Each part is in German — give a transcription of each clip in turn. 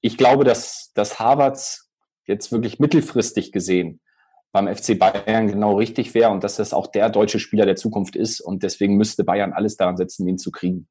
Ich glaube, dass, dass Harvards jetzt wirklich mittelfristig gesehen beim FC Bayern genau richtig wäre und dass das auch der deutsche Spieler der Zukunft ist. Und deswegen müsste Bayern alles daran setzen, ihn zu kriegen.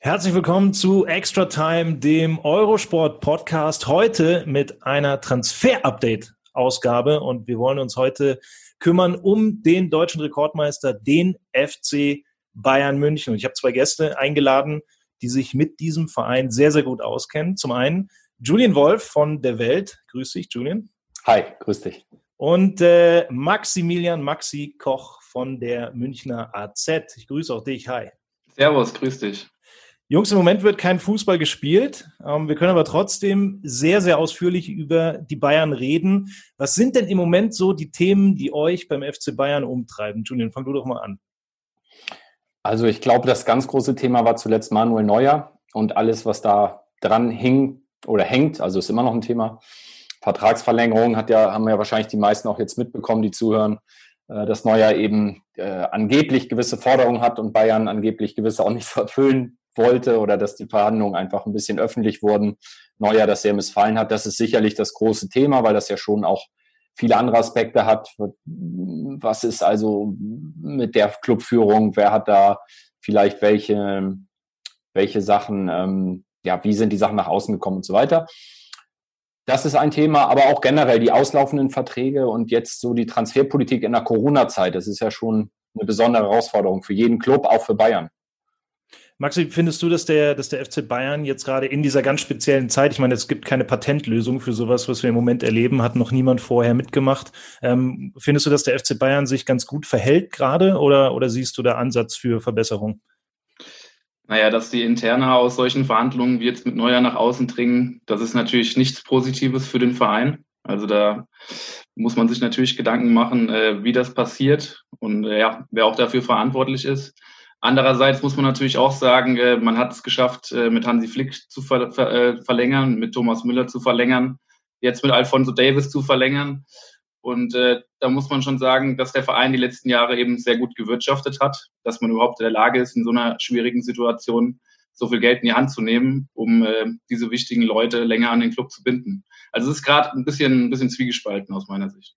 Herzlich willkommen zu Extra Time, dem Eurosport Podcast. Heute mit einer Transfer-Update-Ausgabe und wir wollen uns heute kümmern um den deutschen Rekordmeister, den FC Bayern München. Und ich habe zwei Gäste eingeladen, die sich mit diesem Verein sehr, sehr gut auskennen. Zum einen Julian Wolf von der Welt. Grüß dich, Julian. Hi, grüß dich. Und äh, Maximilian Maxi Koch von der Münchner AZ. Ich grüße auch dich. Hi. Servus, grüß dich. Jungs, im Moment wird kein Fußball gespielt. Ähm, wir können aber trotzdem sehr, sehr ausführlich über die Bayern reden. Was sind denn im Moment so die Themen, die euch beim FC Bayern umtreiben? Julian, fang du doch mal an. Also ich glaube, das ganz große Thema war zuletzt Manuel Neuer und alles, was da dran hing oder hängt, also ist immer noch ein Thema. Vertragsverlängerung hat ja, haben ja wahrscheinlich die meisten auch jetzt mitbekommen, die zuhören, äh, dass Neuer eben äh, angeblich gewisse Forderungen hat und Bayern angeblich gewisse auch nicht erfüllen wollte oder dass die Verhandlungen einfach ein bisschen öffentlich wurden. Neuer, das sehr missfallen hat. Das ist sicherlich das große Thema, weil das ja schon auch viele andere Aspekte hat. Was ist also mit der Clubführung? Wer hat da vielleicht welche, welche Sachen, ähm, ja, wie sind die Sachen nach außen gekommen und so weiter? Das ist ein Thema, aber auch generell die auslaufenden Verträge und jetzt so die Transferpolitik in der Corona-Zeit. Das ist ja schon eine besondere Herausforderung für jeden Club, auch für Bayern. Maxi, findest du, dass der, dass der FC Bayern jetzt gerade in dieser ganz speziellen Zeit, ich meine, es gibt keine Patentlösung für sowas, was wir im Moment erleben, hat noch niemand vorher mitgemacht. Ähm, findest du, dass der FC Bayern sich ganz gut verhält gerade oder, oder siehst du da Ansatz für Verbesserung? Naja, dass die Interne aus solchen Verhandlungen wie jetzt mit Neuer nach außen dringen, das ist natürlich nichts Positives für den Verein. Also da muss man sich natürlich Gedanken machen, äh, wie das passiert und äh, ja, wer auch dafür verantwortlich ist. Andererseits muss man natürlich auch sagen, äh, man hat es geschafft, äh, mit Hansi Flick zu äh, verlängern, mit Thomas Müller zu verlängern, jetzt mit Alfonso Davis zu verlängern. Und da muss man schon sagen, dass der Verein die letzten Jahre eben sehr gut gewirtschaftet hat, dass man überhaupt in der Lage ist, in so einer schwierigen Situation so viel Geld in die Hand zu nehmen, um diese wichtigen Leute länger an den Club zu binden. Also es ist gerade ein bisschen, ein bisschen zwiegespalten aus meiner Sicht.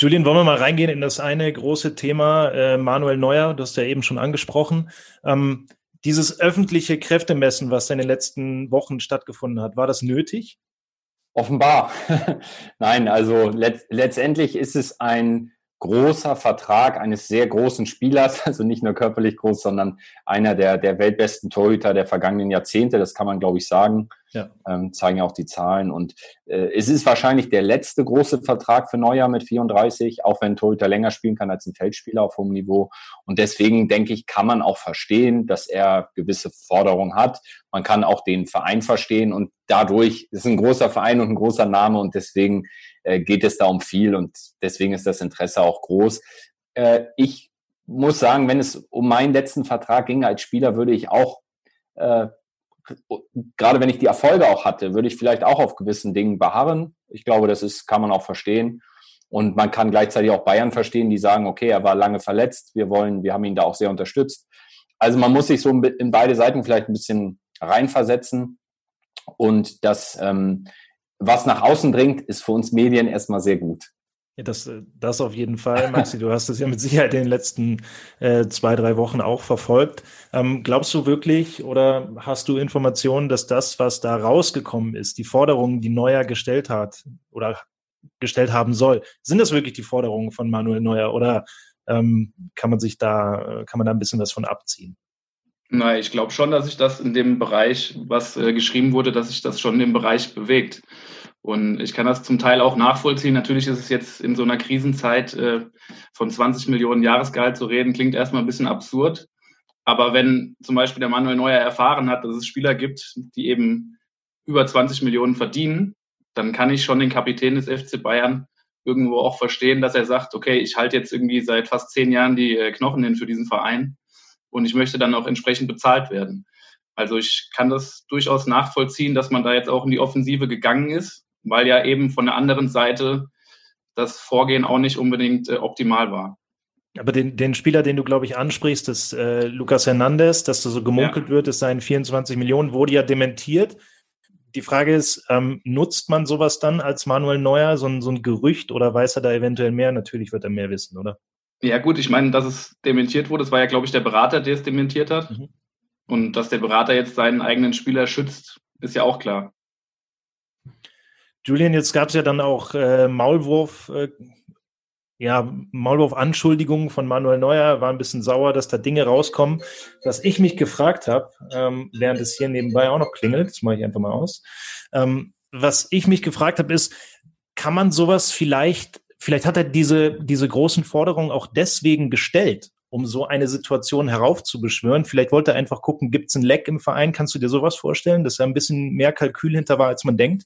Julian, wollen wir mal reingehen in das eine große Thema, äh, Manuel Neuer, du hast ja eben schon angesprochen. Ähm, dieses öffentliche Kräftemessen, was in den letzten Wochen stattgefunden hat, war das nötig? Offenbar. Nein, also let letztendlich ist es ein großer Vertrag eines sehr großen Spielers, also nicht nur körperlich groß, sondern einer der, der weltbesten Torhüter der vergangenen Jahrzehnte, das kann man, glaube ich, sagen. Ja. Ähm, zeigen ja auch die Zahlen. Und äh, es ist wahrscheinlich der letzte große Vertrag für Neujahr mit 34, auch wenn Torhüter länger spielen kann als ein Feldspieler auf hohem Niveau. Und deswegen denke ich, kann man auch verstehen, dass er gewisse Forderungen hat. Man kann auch den Verein verstehen und dadurch ist ein großer Verein und ein großer Name und deswegen äh, geht es da um viel und deswegen ist das Interesse auch groß. Äh, ich muss sagen, wenn es um meinen letzten Vertrag ging als Spieler, würde ich auch, äh, gerade wenn ich die Erfolge auch hatte, würde ich vielleicht auch auf gewissen Dingen beharren. Ich glaube, das ist, kann man auch verstehen. Und man kann gleichzeitig auch Bayern verstehen, die sagen, okay, er war lange verletzt, wir wollen, wir haben ihn da auch sehr unterstützt. Also man muss sich so in beide Seiten vielleicht ein bisschen reinversetzen. Und das ähm, was nach außen dringt, ist für uns Medien erstmal sehr gut. Ja, das, äh, das auf jeden Fall, Maxi. Du hast es ja mit Sicherheit in den letzten äh, zwei, drei Wochen auch verfolgt. Ähm, glaubst du wirklich oder hast du Informationen, dass das, was da rausgekommen ist, die Forderungen, die Neuer gestellt hat oder gestellt haben soll, sind das wirklich die Forderungen von Manuel Neuer oder ähm, kann man sich da, kann man da ein bisschen was von abziehen? Nein, ich glaube schon, dass sich das in dem Bereich, was äh, geschrieben wurde, dass sich das schon im Bereich bewegt. Und ich kann das zum Teil auch nachvollziehen. Natürlich ist es jetzt in so einer Krisenzeit äh, von 20 Millionen Jahresgehalt zu reden, klingt erstmal ein bisschen absurd. Aber wenn zum Beispiel der Manuel Neuer erfahren hat, dass es Spieler gibt, die eben über 20 Millionen verdienen, dann kann ich schon den Kapitän des FC Bayern irgendwo auch verstehen, dass er sagt, okay, ich halte jetzt irgendwie seit fast zehn Jahren die äh, Knochen hin für diesen Verein und ich möchte dann auch entsprechend bezahlt werden. Also ich kann das durchaus nachvollziehen, dass man da jetzt auch in die Offensive gegangen ist, weil ja eben von der anderen Seite das Vorgehen auch nicht unbedingt äh, optimal war. Aber den, den Spieler, den du, glaube ich, ansprichst, das äh, Lucas Hernandez, dass da so gemunkelt ja. wird, es seien 24 Millionen, wurde ja dementiert die Frage ist, ähm, nutzt man sowas dann als Manuel Neuer, so ein, so ein Gerücht, oder weiß er da eventuell mehr? Natürlich wird er mehr wissen, oder? Ja, gut, ich meine, dass es dementiert wurde, das war ja, glaube ich, der Berater, der es dementiert hat. Mhm. Und dass der Berater jetzt seinen eigenen Spieler schützt, ist ja auch klar. Julian, jetzt gab es ja dann auch äh, Maulwurf, äh, ja, Maulwurf-Anschuldigungen von Manuel Neuer, war ein bisschen sauer, dass da Dinge rauskommen. Was ich mich gefragt habe, ähm, während es hier nebenbei auch noch klingelt, das mache ich einfach mal aus, ähm, was ich mich gefragt habe, ist, kann man sowas vielleicht, vielleicht hat er diese, diese großen Forderungen auch deswegen gestellt, um so eine Situation heraufzubeschwören. Vielleicht wollte er einfach gucken, gibt es ein Leck im Verein? Kannst du dir sowas vorstellen, dass er ein bisschen mehr Kalkül hinter war, als man denkt?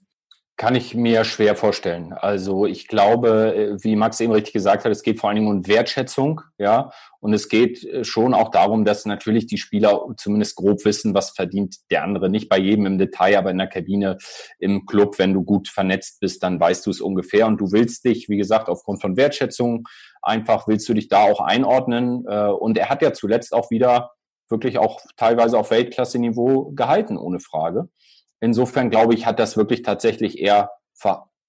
Kann ich mir schwer vorstellen. Also ich glaube, äh, wie Max eben richtig gesagt hat, es geht vor allen Dingen um Wertschätzung, ja. Und es geht äh, schon auch darum, dass natürlich die Spieler zumindest grob wissen, was verdient der andere. Nicht bei jedem im Detail, aber in der Kabine, im Club, wenn du gut vernetzt bist, dann weißt du es ungefähr. Und du willst dich, wie gesagt, aufgrund von Wertschätzung einfach willst du dich da auch einordnen. Äh, und er hat ja zuletzt auch wieder wirklich auch teilweise auf Weltklasse-Niveau gehalten, ohne Frage. Insofern glaube ich, hat das wirklich tatsächlich eher,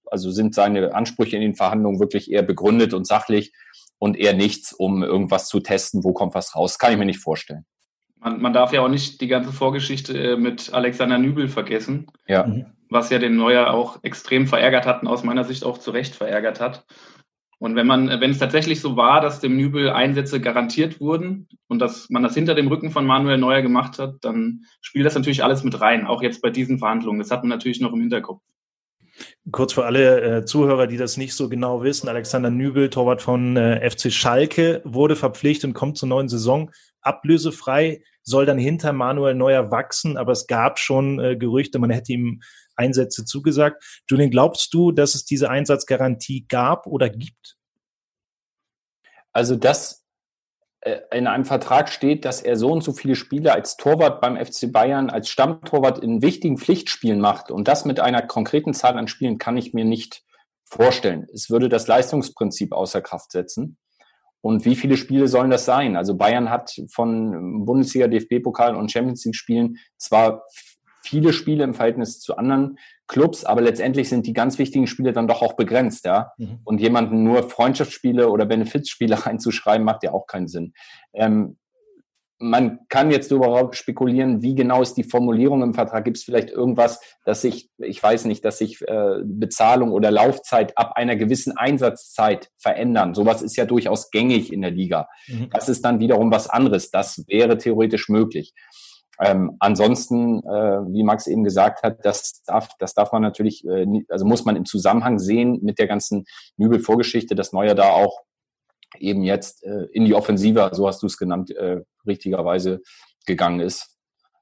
also sind seine Ansprüche in den Verhandlungen wirklich eher begründet und sachlich und eher nichts, um irgendwas zu testen, wo kommt was raus. Kann ich mir nicht vorstellen. Man, man darf ja auch nicht die ganze Vorgeschichte äh, mit Alexander Nübel vergessen. Ja. Mhm. Was ja den Neuer auch extrem verärgert hat und aus meiner Sicht auch zu Recht verärgert hat. Und wenn man, wenn es tatsächlich so war, dass dem Nübel Einsätze garantiert wurden und dass man das hinter dem Rücken von Manuel Neuer gemacht hat, dann spielt das natürlich alles mit rein, auch jetzt bei diesen Verhandlungen. Das hat man natürlich noch im Hinterkopf. Kurz für alle äh, Zuhörer, die das nicht so genau wissen, Alexander Nübel, Torwart von äh, FC Schalke, wurde verpflichtet und kommt zur neuen Saison ablösefrei, soll dann hinter Manuel Neuer wachsen, aber es gab schon äh, Gerüchte, man hätte ihm Einsätze zugesagt. Julian, glaubst du, dass es diese Einsatzgarantie gab oder gibt? Also, dass äh, in einem Vertrag steht, dass er so und so viele Spiele als Torwart beim FC Bayern, als Stammtorwart in wichtigen Pflichtspielen macht und das mit einer konkreten Zahl an Spielen kann ich mir nicht vorstellen. Es würde das Leistungsprinzip außer Kraft setzen. Und wie viele Spiele sollen das sein? Also Bayern hat von Bundesliga, DFB-Pokal und Champions League Spielen zwar viele Spiele im Verhältnis zu anderen Clubs, aber letztendlich sind die ganz wichtigen Spiele dann doch auch begrenzt, ja. Mhm. Und jemanden nur Freundschaftsspiele oder Benefizspiele reinzuschreiben, macht ja auch keinen Sinn. Ähm, man kann jetzt darüber spekulieren, wie genau ist die Formulierung im Vertrag. Gibt es vielleicht irgendwas, dass sich, ich weiß nicht, dass sich äh, Bezahlung oder Laufzeit ab einer gewissen Einsatzzeit verändern. Sowas ist ja durchaus gängig in der Liga. Mhm. Das ist dann wiederum was anderes. Das wäre theoretisch möglich. Ähm, ansonsten, äh, wie Max eben gesagt hat, das darf, das darf man natürlich, äh, also muss man im Zusammenhang sehen mit der ganzen Nübel-Vorgeschichte, dass Neuer da auch eben jetzt äh, in die Offensive, so hast du es genannt, äh, richtigerweise gegangen ist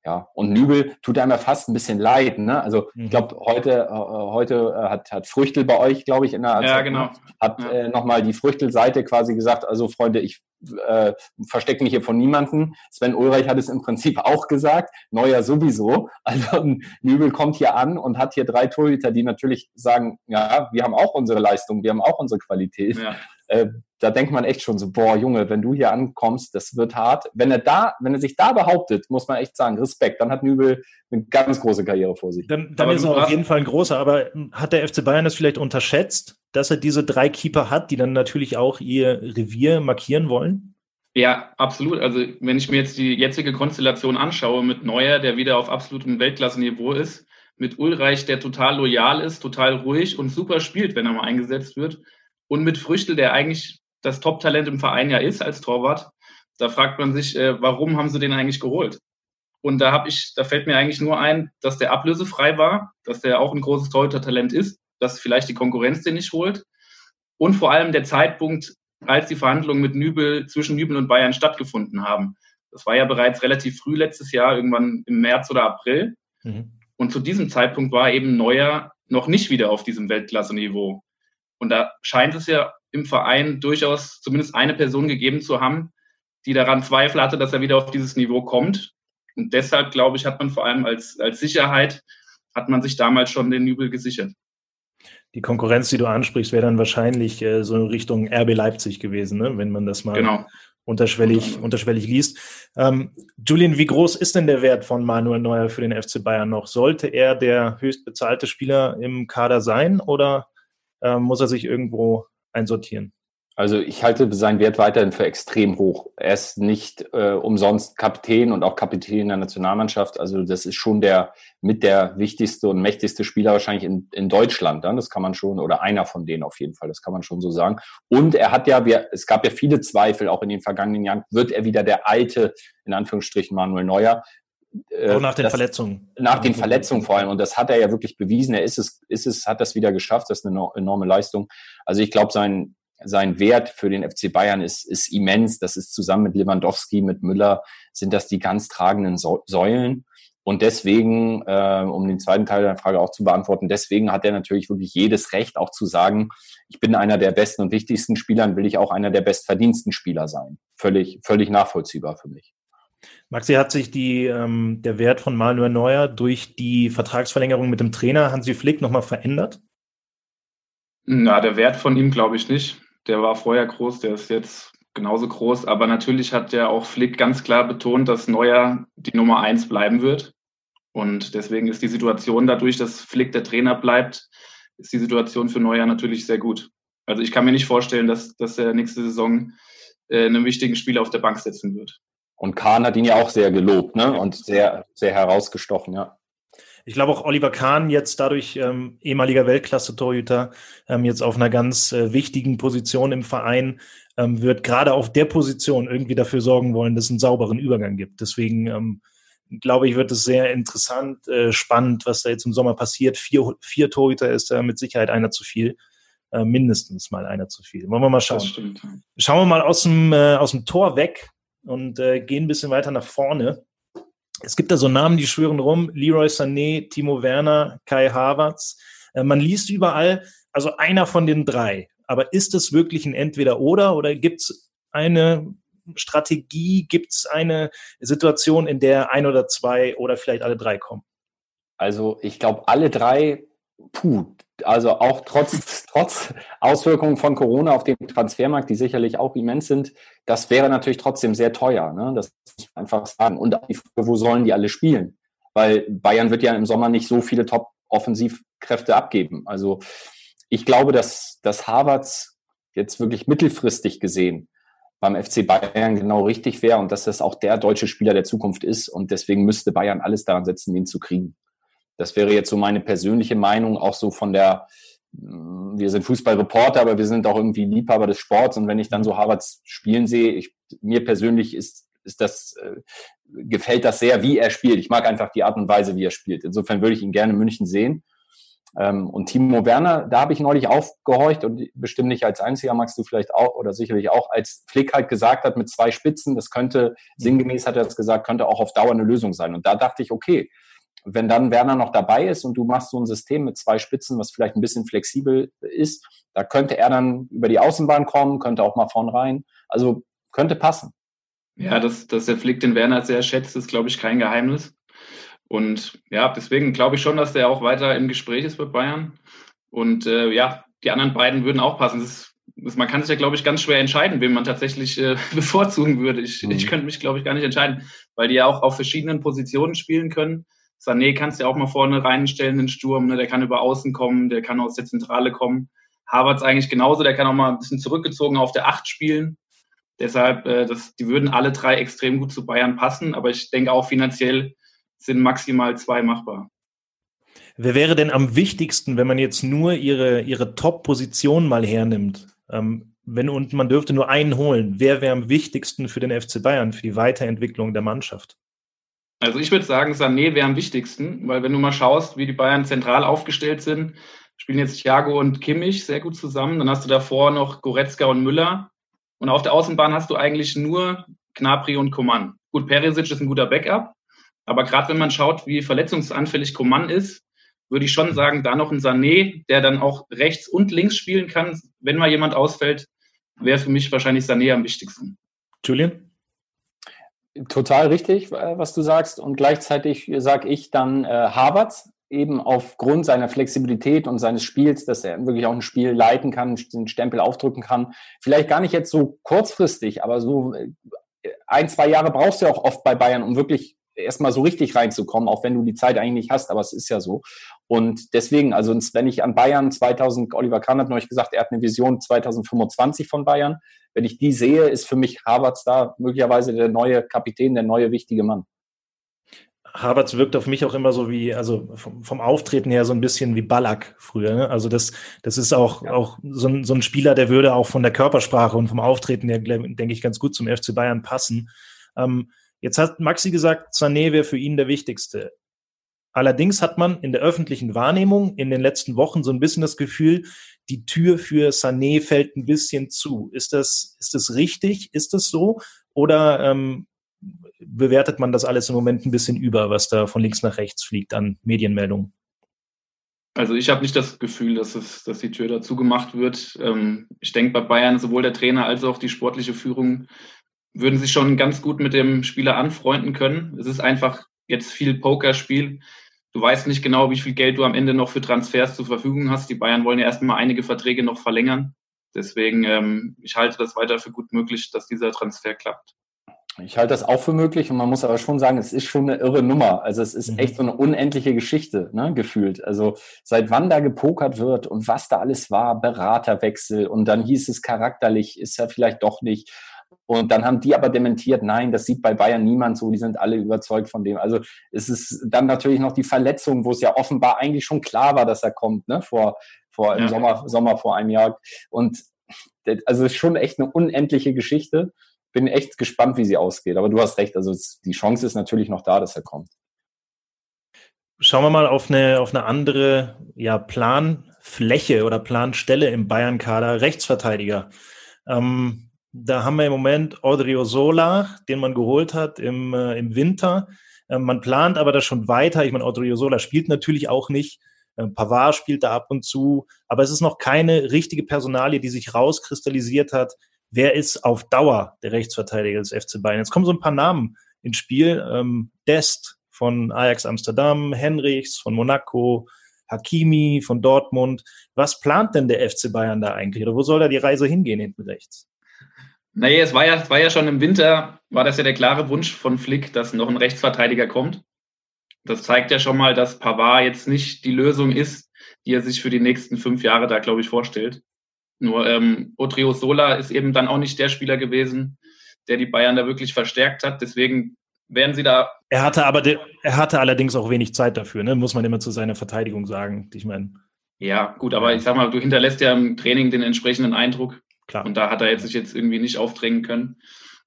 ja, und Nübel tut einem ja fast ein bisschen leid. Ne? Also ich mhm. glaube, heute, äh, heute äh, hat, hat Früchtel bei euch, glaube ich, in der ja, genau. hat ja. äh, nochmal die Früchtelseite quasi gesagt, also Freunde, ich äh, verstecke mich hier von niemanden. Sven Ulreich hat es im Prinzip auch gesagt, Neuer sowieso. Also Nübel kommt hier an und hat hier drei Torhüter, die natürlich sagen, ja, wir haben auch unsere Leistung, wir haben auch unsere Qualität. Ja. Äh, da denkt man echt schon so, boah, Junge, wenn du hier ankommst, das wird hart. Wenn er da, wenn er sich da behauptet, muss man echt sagen, Respekt, dann hat Nübel eine ganz große Karriere vor sich. Dann, dann ist er auf jeden Fall ein großer, aber hat der FC Bayern das vielleicht unterschätzt, dass er diese drei Keeper hat, die dann natürlich auch ihr Revier markieren wollen? Ja, absolut. Also wenn ich mir jetzt die jetzige Konstellation anschaue mit Neuer, der wieder auf absolutem Weltklasse-Niveau ist, mit Ulreich, der total loyal ist, total ruhig und super spielt, wenn er mal eingesetzt wird, und mit Früchtel, der eigentlich das Top-Talent im Verein ja ist als Torwart, da fragt man sich, äh, warum haben sie den eigentlich geholt? Und da habe ich, da fällt mir eigentlich nur ein, dass der ablösefrei war, dass der auch ein großes Torhüter-Talent ist, dass vielleicht die Konkurrenz den nicht holt. Und vor allem der Zeitpunkt, als die Verhandlungen mit Nübel zwischen Nübel und Bayern stattgefunden haben. Das war ja bereits relativ früh letztes Jahr, irgendwann im März oder April. Mhm. Und zu diesem Zeitpunkt war eben Neuer noch nicht wieder auf diesem Weltklasse-Niveau. Und da scheint es ja im Verein durchaus zumindest eine Person gegeben zu haben, die daran Zweifel hatte, dass er wieder auf dieses Niveau kommt. Und deshalb, glaube ich, hat man vor allem als, als Sicherheit, hat man sich damals schon den Nübel gesichert. Die Konkurrenz, die du ansprichst, wäre dann wahrscheinlich äh, so in Richtung RB Leipzig gewesen, ne? wenn man das mal genau. unterschwellig, unterschwellig liest. Ähm, Julian, wie groß ist denn der Wert von Manuel Neuer für den FC Bayern noch? Sollte er der höchst bezahlte Spieler im Kader sein oder äh, muss er sich irgendwo einsortieren? Also ich halte seinen Wert weiterhin für extrem hoch. Er ist nicht äh, umsonst Kapitän und auch Kapitän der Nationalmannschaft. Also das ist schon der mit der wichtigste und mächtigste Spieler wahrscheinlich in, in Deutschland. Dann. Das kann man schon, oder einer von denen auf jeden Fall, das kann man schon so sagen. Und er hat ja, wir, es gab ja viele Zweifel auch in den vergangenen Jahren, wird er wieder der alte, in Anführungsstrichen, Manuel Neuer. Äh, auch nach den das, Verletzungen. Nach den Verletzungen vor allem. Und das hat er ja wirklich bewiesen. Er ist es, ist es, hat das wieder geschafft. Das ist eine enorme Leistung. Also ich glaube, sein, sein Wert für den FC Bayern ist, ist immens. Das ist zusammen mit Lewandowski, mit Müller, sind das die ganz tragenden Säulen. Und deswegen, äh, um den zweiten Teil der Frage auch zu beantworten, deswegen hat er natürlich wirklich jedes Recht, auch zu sagen, ich bin einer der besten und wichtigsten Spieler, will ich auch einer der bestverdiensten Spieler sein. Völlig, völlig nachvollziehbar für mich. Maxi, hat sich die, ähm, der Wert von Manuel Neuer durch die Vertragsverlängerung mit dem Trainer Hansi Flick nochmal verändert? Na, der Wert von ihm glaube ich nicht der war vorher groß, der ist jetzt genauso groß. Aber natürlich hat der auch Flick ganz klar betont, dass Neuer die Nummer eins bleiben wird. Und deswegen ist die Situation dadurch, dass Flick der Trainer bleibt, ist die Situation für Neuer natürlich sehr gut. Also ich kann mir nicht vorstellen, dass, dass er nächste Saison äh, einen wichtigen Spieler auf der Bank setzen wird. Und Kahn hat ihn ja auch sehr gelobt ne? und sehr, sehr herausgestochen, ja. Ich glaube auch Oliver Kahn jetzt dadurch ähm, ehemaliger Weltklasse-Torhüter ähm, jetzt auf einer ganz äh, wichtigen Position im Verein ähm, wird gerade auf der Position irgendwie dafür sorgen wollen, dass es einen sauberen Übergang gibt. Deswegen ähm, glaube ich, wird es sehr interessant, äh, spannend, was da jetzt im Sommer passiert. Vier, vier Torhüter ist da mit Sicherheit einer zu viel. Äh, mindestens mal einer zu viel. Wollen wir mal schauen. Schauen wir mal aus dem, äh, aus dem Tor weg und äh, gehen ein bisschen weiter nach vorne. Es gibt da so Namen, die schwören rum. Leroy Sané, Timo Werner, Kai Havertz. Äh, man liest überall, also einer von den drei. Aber ist es wirklich ein Entweder-Oder oder gibt es eine Strategie, gibt es eine Situation, in der ein oder zwei oder vielleicht alle drei kommen? Also ich glaube, alle drei, puh, also auch trotz, trotz Auswirkungen von Corona auf den Transfermarkt, die sicherlich auch immens sind, das wäre natürlich trotzdem sehr teuer. Ne? Das muss man einfach sagen. Und wo sollen die alle spielen? Weil Bayern wird ja im Sommer nicht so viele Top-Offensivkräfte abgeben. Also ich glaube, dass, dass Harvards jetzt wirklich mittelfristig gesehen beim FC Bayern genau richtig wäre und dass das auch der deutsche Spieler der Zukunft ist. Und deswegen müsste Bayern alles daran setzen, ihn zu kriegen. Das wäre jetzt so meine persönliche Meinung, auch so von der, mm, wir sind Fußballreporter, aber wir sind auch irgendwie Liebhaber des Sports. Und wenn ich dann so Harvards spielen sehe, ich, mir persönlich ist, ist das, äh, gefällt das sehr, wie er spielt. Ich mag einfach die Art und Weise, wie er spielt. Insofern würde ich ihn gerne in München sehen. Ähm, und Timo Werner, da habe ich neulich aufgehorcht und bestimmt nicht als einziger, magst du vielleicht auch oder sicherlich auch, als Flick halt gesagt hat mit zwei Spitzen, das könnte, sinngemäß hat er das gesagt, könnte auch auf Dauer eine Lösung sein. Und da dachte ich, okay, wenn dann Werner noch dabei ist und du machst so ein System mit zwei Spitzen, was vielleicht ein bisschen flexibel ist, da könnte er dann über die Außenbahn kommen, könnte auch mal vorn rein. Also könnte passen. Ja, dass, dass der Flick den Werner sehr schätzt, ist, glaube ich, kein Geheimnis. Und ja, deswegen glaube ich schon, dass der auch weiter im Gespräch ist mit Bayern. Und äh, ja, die anderen beiden würden auch passen. Das ist, man kann sich ja, glaube ich, ganz schwer entscheiden, wen man tatsächlich äh, bevorzugen würde. Ich, mhm. ich könnte mich, glaube ich, gar nicht entscheiden, weil die ja auch auf verschiedenen Positionen spielen können. Sané kannst du ja auch mal vorne reinstellen, den Sturm, ne? der kann über Außen kommen, der kann aus der Zentrale kommen. Havertz eigentlich genauso, der kann auch mal ein bisschen zurückgezogen auf der Acht spielen. Deshalb, äh, das, die würden alle drei extrem gut zu Bayern passen, aber ich denke auch finanziell sind maximal zwei machbar. Wer wäre denn am wichtigsten, wenn man jetzt nur ihre, ihre Top-Position mal hernimmt? Ähm, wenn und man dürfte nur einen holen, wer wäre am wichtigsten für den FC Bayern, für die Weiterentwicklung der Mannschaft? Also ich würde sagen, Sané wäre am wichtigsten, weil wenn du mal schaust, wie die Bayern zentral aufgestellt sind, spielen jetzt Thiago und Kimmich sehr gut zusammen. Dann hast du davor noch Goretzka und Müller. Und auf der Außenbahn hast du eigentlich nur Knapri und Coman. Gut, Perisic ist ein guter Backup. Aber gerade wenn man schaut, wie verletzungsanfällig Coman ist, würde ich schon sagen, da noch ein Sané, der dann auch rechts und links spielen kann, wenn mal jemand ausfällt, wäre für mich wahrscheinlich Sané am wichtigsten. Julian? Total richtig, äh, was du sagst. Und gleichzeitig sage ich dann äh, Havertz, eben aufgrund seiner Flexibilität und seines Spiels, dass er wirklich auch ein Spiel leiten kann, den Stempel aufdrücken kann. Vielleicht gar nicht jetzt so kurzfristig, aber so äh, ein, zwei Jahre brauchst du ja auch oft bei Bayern, um wirklich erstmal so richtig reinzukommen, auch wenn du die Zeit eigentlich nicht hast, aber es ist ja so. Und deswegen, also wenn ich an Bayern 2000, Oliver Kahn hat neulich gesagt, er hat eine Vision 2025 von Bayern. Wenn ich die sehe, ist für mich Havertz da möglicherweise der neue Kapitän, der neue wichtige Mann. Havertz wirkt auf mich auch immer so wie, also vom, vom Auftreten her so ein bisschen wie Ballack früher. Ne? Also das, das ist auch, ja. auch so ein, so ein Spieler, der würde auch von der Körpersprache und vom Auftreten her, denke ich, ganz gut zum FC Bayern passen. Ähm, Jetzt hat Maxi gesagt, Sané wäre für ihn der wichtigste. Allerdings hat man in der öffentlichen Wahrnehmung in den letzten Wochen so ein bisschen das Gefühl, die Tür für Sané fällt ein bisschen zu. Ist das, ist das richtig? Ist das so? Oder ähm, bewertet man das alles im Moment ein bisschen über, was da von links nach rechts fliegt an Medienmeldungen? Also ich habe nicht das Gefühl, dass, es, dass die Tür dazu gemacht wird. Ähm, ich denke, bei Bayern sowohl der Trainer als auch die sportliche Führung würden sich schon ganz gut mit dem Spieler anfreunden können. Es ist einfach jetzt viel Pokerspiel. Du weißt nicht genau, wie viel Geld du am Ende noch für Transfers zur Verfügung hast. Die Bayern wollen ja erstmal einige Verträge noch verlängern. Deswegen, ähm, ich halte das weiter für gut möglich, dass dieser Transfer klappt. Ich halte das auch für möglich und man muss aber schon sagen, es ist schon eine irre Nummer. Also es ist mhm. echt so eine unendliche Geschichte, ne, gefühlt. Also seit wann da gepokert wird und was da alles war, Beraterwechsel und dann hieß es charakterlich, ist er vielleicht doch nicht. Und dann haben die aber dementiert, nein, das sieht bei Bayern niemand so, die sind alle überzeugt von dem. Also es ist dann natürlich noch die Verletzung, wo es ja offenbar eigentlich schon klar war, dass er kommt, ne, vor, vor ja. im Sommer, Sommer vor einem Jahr. Und also es ist schon echt eine unendliche Geschichte. Bin echt gespannt, wie sie ausgeht. Aber du hast recht, also die Chance ist natürlich noch da, dass er kommt. Schauen wir mal auf eine, auf eine andere ja, Planfläche oder Planstelle im Bayern-Kader, Rechtsverteidiger. Ähm, da haben wir im Moment Odriozola, den man geholt hat im, äh, im Winter. Äh, man plant aber das schon weiter. Ich meine, Odriozola spielt natürlich auch nicht. Äh, Pavard spielt da ab und zu. Aber es ist noch keine richtige Personalie, die sich rauskristallisiert hat. Wer ist auf Dauer der Rechtsverteidiger des FC Bayern? Jetzt kommen so ein paar Namen ins Spiel. Ähm, Dest von Ajax Amsterdam, Henrichs von Monaco, Hakimi von Dortmund. Was plant denn der FC Bayern da eigentlich? Oder wo soll da die Reise hingehen hinten rechts? Naja, es war ja, es war ja schon im Winter, war das ja der klare Wunsch von Flick, dass noch ein Rechtsverteidiger kommt. Das zeigt ja schon mal, dass Pavard jetzt nicht die Lösung ist, die er sich für die nächsten fünf Jahre da, glaube ich, vorstellt. Nur ähm, Otrio Sola ist eben dann auch nicht der Spieler gewesen, der die Bayern da wirklich verstärkt hat. Deswegen werden sie da. Er hatte aber, er hatte allerdings auch wenig Zeit dafür, ne? muss man immer zu seiner Verteidigung sagen. Ich meine. Ja, gut, aber ich sag mal, du hinterlässt ja im Training den entsprechenden Eindruck. Klar. Und da hat er jetzt sich jetzt irgendwie nicht aufdrängen können.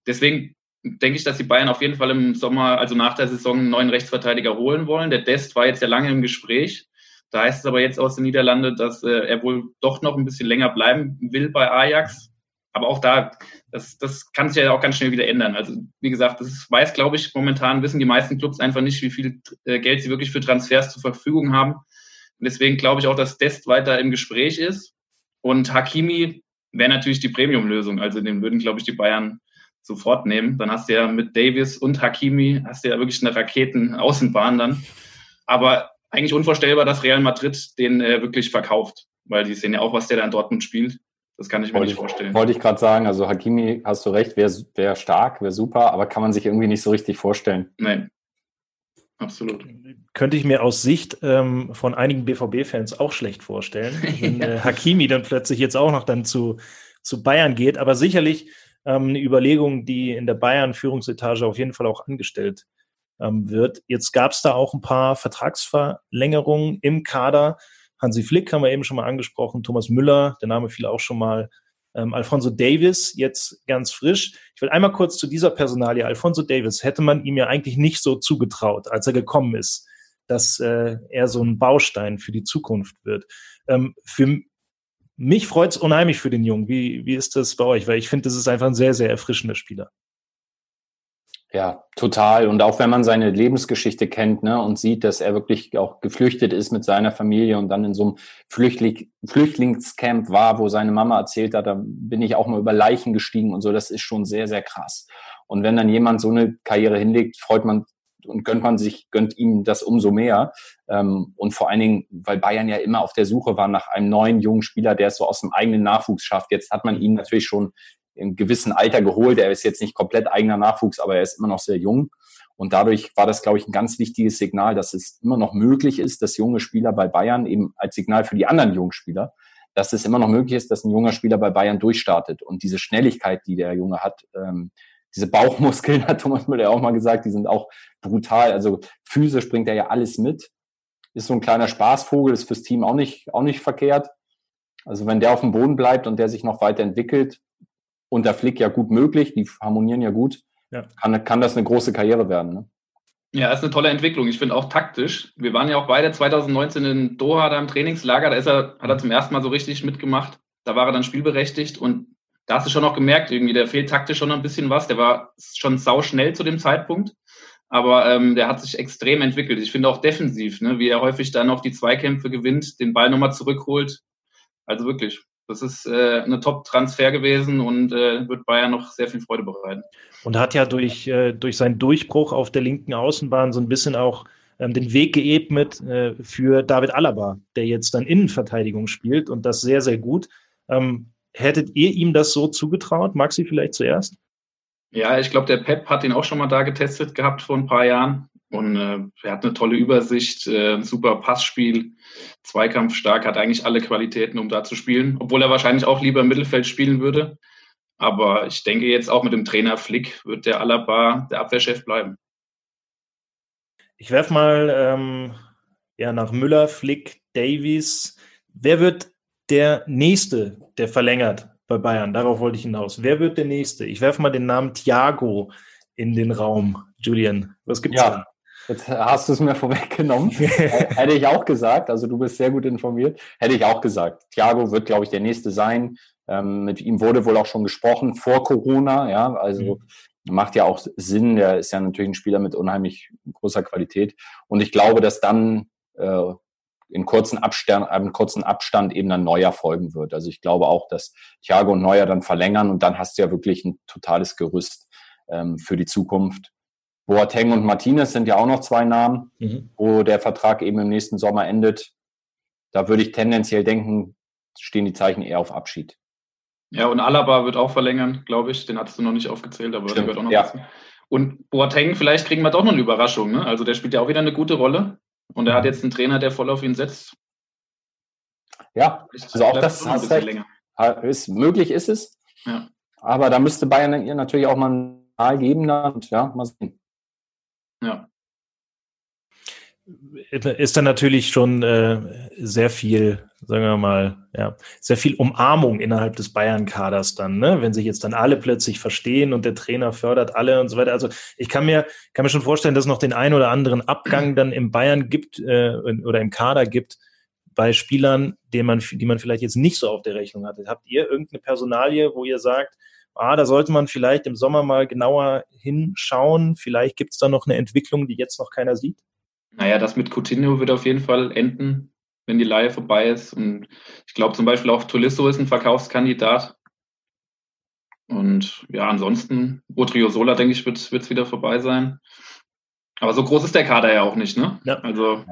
Deswegen denke ich, dass die Bayern auf jeden Fall im Sommer, also nach der Saison, einen neuen Rechtsverteidiger holen wollen. Der Dest war jetzt ja lange im Gespräch. Da heißt es aber jetzt aus den Niederlanden, dass äh, er wohl doch noch ein bisschen länger bleiben will bei Ajax. Aber auch da, das, das kann sich ja auch ganz schnell wieder ändern. Also wie gesagt, das weiß, glaube ich, momentan wissen die meisten Clubs einfach nicht, wie viel äh, Geld sie wirklich für Transfers zur Verfügung haben. Und deswegen glaube ich auch, dass Dest weiter im Gespräch ist. Und Hakimi, wäre natürlich die Premium-Lösung. Also den würden, glaube ich, die Bayern sofort nehmen. Dann hast du ja mit Davis und Hakimi, hast du ja wirklich eine Raketen-Außenbahn dann. Aber eigentlich unvorstellbar, dass Real Madrid den äh, wirklich verkauft, weil die sehen ja auch, was der da in Dortmund spielt. Das kann ich mir wollte nicht vorstellen. Wollte ich gerade sagen, also Hakimi, hast du recht, wäre wär stark, wäre super, aber kann man sich irgendwie nicht so richtig vorstellen. Nein. Absolut. Könnte ich mir aus Sicht ähm, von einigen BVB-Fans auch schlecht vorstellen, wenn äh, Hakimi dann plötzlich jetzt auch noch dann zu, zu Bayern geht. Aber sicherlich ähm, eine Überlegung, die in der Bayern-Führungsetage auf jeden Fall auch angestellt ähm, wird. Jetzt gab es da auch ein paar Vertragsverlängerungen im Kader. Hansi Flick haben wir eben schon mal angesprochen, Thomas Müller, der Name fiel auch schon mal ähm, Alfonso Davis, jetzt ganz frisch. Ich will einmal kurz zu dieser Personalie. Alfonso Davis hätte man ihm ja eigentlich nicht so zugetraut, als er gekommen ist. dass äh, er so ein Baustein für die Zukunft wird. Ähm, für mich freut es unheimlich für den Jungen. Wie, wie ist das bei euch? Weil ich finde, das ist einfach ein sehr, sehr erfrischender Spieler. Ja, total. Und auch wenn man seine Lebensgeschichte kennt ne, und sieht, dass er wirklich auch geflüchtet ist mit seiner Familie und dann in so einem Flüchtling, Flüchtlingscamp war, wo seine Mama erzählt hat, da bin ich auch mal über Leichen gestiegen und so, das ist schon sehr, sehr krass. Und wenn dann jemand so eine Karriere hinlegt, freut man und gönnt man sich, gönnt ihm das umso mehr. Ähm, und vor allen Dingen, weil Bayern ja immer auf der Suche war nach einem neuen jungen Spieler, der es so aus dem eigenen Nachwuchs schafft. Jetzt hat man ihn natürlich schon in gewissen Alter geholt. Er ist jetzt nicht komplett eigener Nachwuchs, aber er ist immer noch sehr jung. Und dadurch war das, glaube ich, ein ganz wichtiges Signal, dass es immer noch möglich ist, dass junge Spieler bei Bayern eben als Signal für die anderen jungen Spieler, dass es immer noch möglich ist, dass ein junger Spieler bei Bayern durchstartet. Und diese Schnelligkeit, die der Junge hat, ähm, diese Bauchmuskeln, hat Thomas Müller auch mal gesagt, die sind auch brutal. Also physisch bringt er ja alles mit. Ist so ein kleiner Spaßvogel, ist fürs Team auch nicht, auch nicht verkehrt. Also wenn der auf dem Boden bleibt und der sich noch weiterentwickelt, unter Flick ja gut möglich, die harmonieren ja gut, ja. Kann, kann das eine große Karriere werden. Ne? Ja, ist eine tolle Entwicklung. Ich finde auch taktisch. Wir waren ja auch beide 2019 in Doha da im Trainingslager. Da ist er, hat er zum ersten Mal so richtig mitgemacht. Da war er dann spielberechtigt und da hast du schon noch gemerkt, irgendwie, der fehlt taktisch schon ein bisschen was. Der war schon sau schnell zu dem Zeitpunkt. Aber ähm, der hat sich extrem entwickelt. Ich finde auch defensiv, ne, wie er häufig dann noch die Zweikämpfe gewinnt, den Ball nochmal zurückholt. Also wirklich, das ist äh, eine Top-Transfer gewesen und äh, wird Bayern noch sehr viel Freude bereiten. Und hat ja durch, äh, durch seinen Durchbruch auf der linken Außenbahn so ein bisschen auch ähm, den Weg geebnet äh, für David Alaba, der jetzt dann Innenverteidigung spielt und das sehr, sehr gut. Ähm, hättet ihr ihm das so zugetraut? Maxi vielleicht zuerst? Ja, ich glaube, der Pep hat ihn auch schon mal da getestet gehabt vor ein paar Jahren. Und äh, er hat eine tolle Übersicht, äh, super Passspiel, Zweikampfstark, hat eigentlich alle Qualitäten, um da zu spielen, obwohl er wahrscheinlich auch lieber im Mittelfeld spielen würde. Aber ich denke jetzt auch mit dem Trainer Flick wird der Alaba der Abwehrchef bleiben. Ich werfe mal ähm, ja, nach Müller, Flick, Davies. Wer wird der Nächste, der verlängert bei Bayern? Darauf wollte ich hinaus. Wer wird der Nächste? Ich werfe mal den Namen Thiago in den Raum. Julian, was gibt's ja. da? Jetzt hast du es mir vorweggenommen. Hätte ich auch gesagt, also du bist sehr gut informiert, hätte ich auch gesagt. Thiago wird, glaube ich, der nächste sein. Ähm, mit ihm wurde wohl auch schon gesprochen vor Corona, ja, also mhm. macht ja auch Sinn. Der ist ja natürlich ein Spieler mit unheimlich großer Qualität. Und ich glaube, dass dann äh, in kurzen Abstand, einem kurzen Abstand eben dann Neuer folgen wird. Also ich glaube auch, dass Thiago und Neuer dann verlängern und dann hast du ja wirklich ein totales Gerüst ähm, für die Zukunft. Boateng und Martinez sind ja auch noch zwei Namen, mhm. wo der Vertrag eben im nächsten Sommer endet. Da würde ich tendenziell denken, stehen die Zeichen eher auf Abschied. Ja, und Alaba wird auch verlängern, glaube ich. Den hattest du noch nicht aufgezählt, aber Stimmt, der wird auch noch ja. Passen. Und Boateng, vielleicht kriegen wir doch noch eine Überraschung. Ne? Also der spielt ja auch wieder eine gute Rolle. Und er hat jetzt einen Trainer, der voll auf ihn setzt. Ja, also auch das hast recht. Ist, möglich ist es. Ja. Aber da müsste Bayern ihr natürlich auch mal ein Mal geben und ja, mal sehen. Ja. Ist dann natürlich schon äh, sehr viel, sagen wir mal, ja, sehr viel Umarmung innerhalb des Bayern-Kaders dann, ne? wenn sich jetzt dann alle plötzlich verstehen und der Trainer fördert alle und so weiter. Also ich kann mir, kann mir schon vorstellen, dass es noch den einen oder anderen Abgang dann im Bayern gibt äh, oder im Kader gibt bei Spielern, den man, die man vielleicht jetzt nicht so auf der Rechnung hatte. Habt ihr irgendeine Personalie, wo ihr sagt, ah, da sollte man vielleicht im Sommer mal genauer hinschauen. Vielleicht gibt es da noch eine Entwicklung, die jetzt noch keiner sieht. Naja, das mit Coutinho wird auf jeden Fall enden, wenn die Leihe vorbei ist. Und ich glaube zum Beispiel auch Tolisso ist ein Verkaufskandidat. Und ja, ansonsten, Sola, denke ich, wird es wieder vorbei sein. Aber so groß ist der Kader ja auch nicht, ne? Ja. Also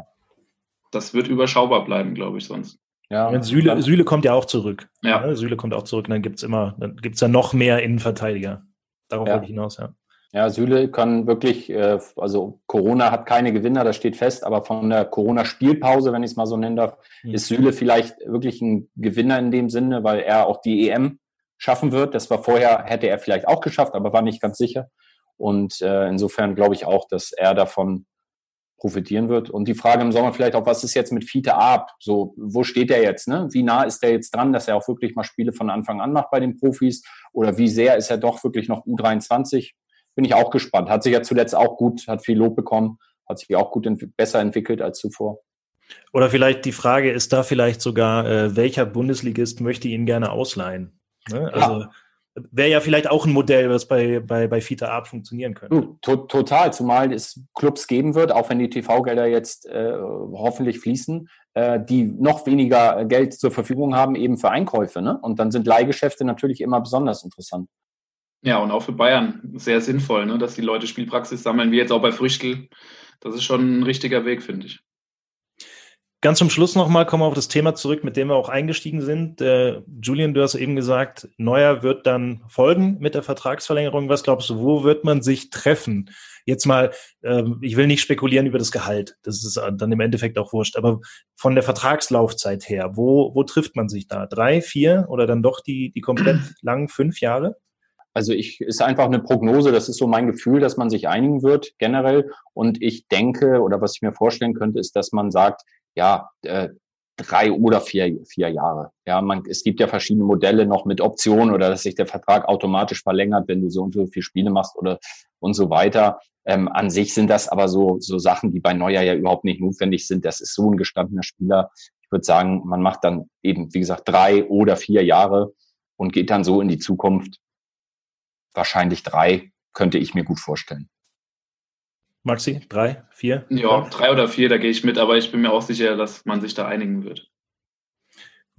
das wird überschaubar bleiben, glaube ich, sonst. Ja, Süle, Süle kommt ja auch zurück. Ja. ja Süle kommt auch zurück und dann gibt es immer, dann gibt es ja noch mehr Innenverteidiger. Darauf ja. wollte ich hinaus, ja. Ja, Süle kann wirklich, äh, also Corona hat keine Gewinner, das steht fest, aber von der Corona-Spielpause, wenn ich es mal so nennen darf, mhm. ist Süle vielleicht wirklich ein Gewinner in dem Sinne, weil er auch die EM schaffen wird. Das war vorher, hätte er vielleicht auch geschafft, aber war nicht ganz sicher. Und äh, insofern glaube ich auch, dass er davon profitieren wird. Und die Frage im Sommer vielleicht auch, was ist jetzt mit Fiete ab? So, wo steht er jetzt? Ne? Wie nah ist er jetzt dran, dass er auch wirklich mal Spiele von Anfang an macht bei den Profis? Oder wie sehr ist er doch wirklich noch U23? Bin ich auch gespannt. Hat sich ja zuletzt auch gut, hat viel Lob bekommen. hat sich auch gut ent besser entwickelt als zuvor. Oder vielleicht die Frage ist da vielleicht sogar, äh, welcher Bundesligist möchte ihn gerne ausleihen? Ne? Also ja. Wäre ja vielleicht auch ein Modell, was bei, bei, bei Vita Art funktionieren könnte. To total, zumal es Clubs geben wird, auch wenn die TV-Gelder jetzt äh, hoffentlich fließen, äh, die noch weniger Geld zur Verfügung haben, eben für Einkäufe. Ne? Und dann sind Leihgeschäfte natürlich immer besonders interessant. Ja, und auch für Bayern sehr sinnvoll, ne, dass die Leute Spielpraxis sammeln, wie jetzt auch bei Früchtel. Das ist schon ein richtiger Weg, finde ich. Ganz zum Schluss nochmal kommen wir auf das Thema zurück, mit dem wir auch eingestiegen sind. Äh, Julian, du hast eben gesagt, Neuer wird dann folgen mit der Vertragsverlängerung. Was glaubst du, wo wird man sich treffen? Jetzt mal, äh, ich will nicht spekulieren über das Gehalt, das ist dann im Endeffekt auch wurscht, aber von der Vertragslaufzeit her, wo, wo trifft man sich da? Drei, vier oder dann doch die, die komplett langen fünf Jahre? Also ich ist einfach eine Prognose, das ist so mein Gefühl, dass man sich einigen wird generell. Und ich denke, oder was ich mir vorstellen könnte, ist, dass man sagt, ja, äh, drei oder vier, vier Jahre. Ja, man, es gibt ja verschiedene Modelle noch mit Optionen oder dass sich der Vertrag automatisch verlängert, wenn du so und so viele Spiele machst oder und so weiter. Ähm, an sich sind das aber so, so Sachen, die bei Neuer ja überhaupt nicht notwendig sind. Das ist so ein gestandener Spieler. Ich würde sagen, man macht dann eben, wie gesagt, drei oder vier Jahre und geht dann so in die Zukunft. Wahrscheinlich drei könnte ich mir gut vorstellen. Maxi, drei, vier? Ja, drei oder vier, da gehe ich mit, aber ich bin mir auch sicher, dass man sich da einigen wird.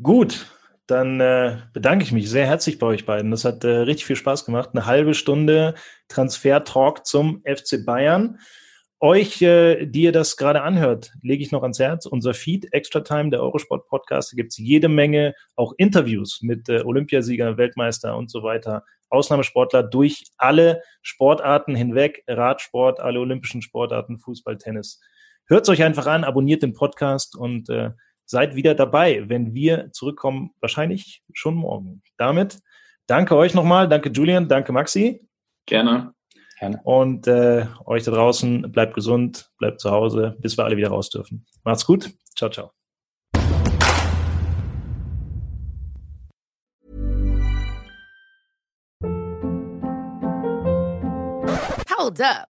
Gut, dann äh, bedanke ich mich sehr herzlich bei euch beiden. Das hat äh, richtig viel Spaß gemacht. Eine halbe Stunde Transfer-Talk zum FC Bayern. Euch, äh, die ihr das gerade anhört, lege ich noch ans Herz. Unser Feed, Extra Time, der Eurosport Podcast, da gibt es jede Menge auch Interviews mit äh, Olympiasieger, Weltmeister und so weiter Ausnahmesportler durch alle Sportarten hinweg, Radsport, alle olympischen Sportarten, Fußball, Tennis. Hört es euch einfach an, abonniert den Podcast und äh, seid wieder dabei, wenn wir zurückkommen, wahrscheinlich schon morgen. Damit danke euch nochmal, danke Julian, danke Maxi. Gerne. Gerne. Und äh, euch da draußen, bleibt gesund, bleibt zu Hause, bis wir alle wieder raus dürfen. Macht's gut. Ciao, ciao. Hold up.